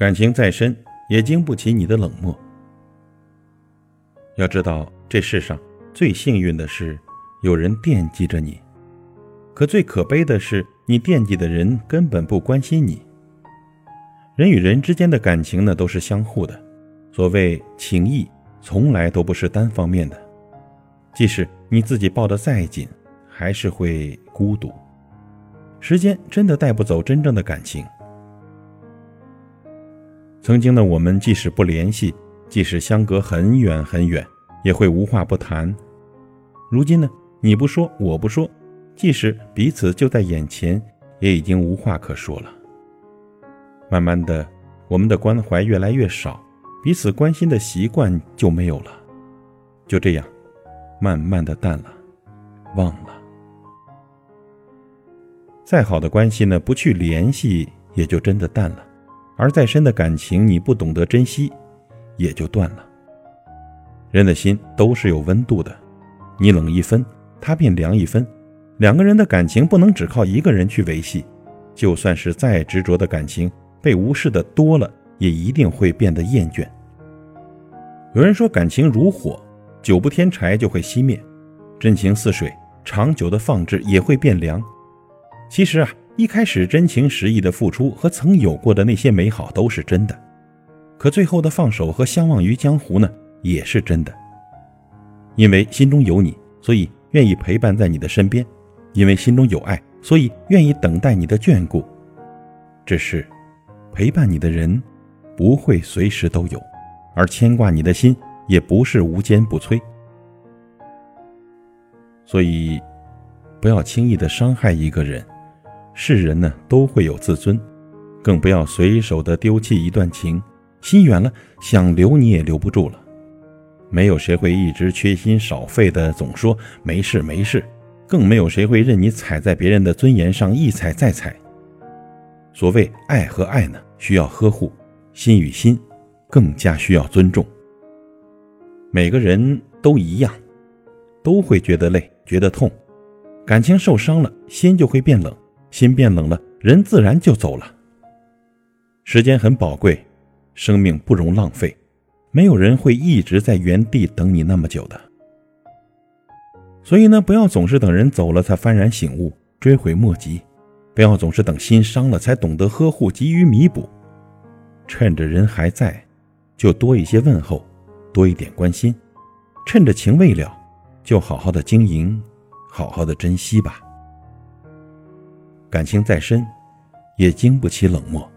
感情再深，也经不起你的冷漠。要知道，这世上最幸运的是有人惦记着你，可最可悲的是，你惦记的人根本不关心你。人与人之间的感情呢，都是相互的。所谓情谊，从来都不是单方面的。即使你自己抱得再紧，还是会孤独。时间真的带不走真正的感情。曾经的我们，即使不联系，即使相隔很远很远，也会无话不谈。如今呢，你不说，我不说，即使彼此就在眼前，也已经无话可说了。慢慢的，我们的关怀越来越少，彼此关心的习惯就没有了，就这样，慢慢的淡了，忘了。再好的关系呢，不去联系，也就真的淡了；而再深的感情，你不懂得珍惜，也就断了。人的心都是有温度的，你冷一分，他便凉一分。两个人的感情不能只靠一个人去维系，就算是再执着的感情。被无视的多了，也一定会变得厌倦。有人说，感情如火，久不添柴就会熄灭；真情似水，长久的放置也会变凉。其实啊，一开始真情实意的付出和曾有过的那些美好都是真的，可最后的放手和相忘于江湖呢，也是真的。因为心中有你，所以愿意陪伴在你的身边；因为心中有爱，所以愿意等待你的眷顾。只是。陪伴你的人，不会随时都有，而牵挂你的心也不是无坚不摧。所以，不要轻易的伤害一个人。世人呢都会有自尊，更不要随手的丢弃一段情。心远了，想留你也留不住了。没有谁会一直缺心少肺的总说没事没事，更没有谁会任你踩在别人的尊严上一踩再踩。所谓爱和爱呢，需要呵护；心与心，更加需要尊重。每个人都一样，都会觉得累，觉得痛。感情受伤了，心就会变冷，心变冷了，人自然就走了。时间很宝贵，生命不容浪费，没有人会一直在原地等你那么久的。所以呢，不要总是等人走了才幡然醒悟，追悔莫及。不要总是等心伤了才懂得呵护，急于弥补。趁着人还在，就多一些问候，多一点关心；趁着情未了，就好好的经营，好好的珍惜吧。感情再深，也经不起冷漠。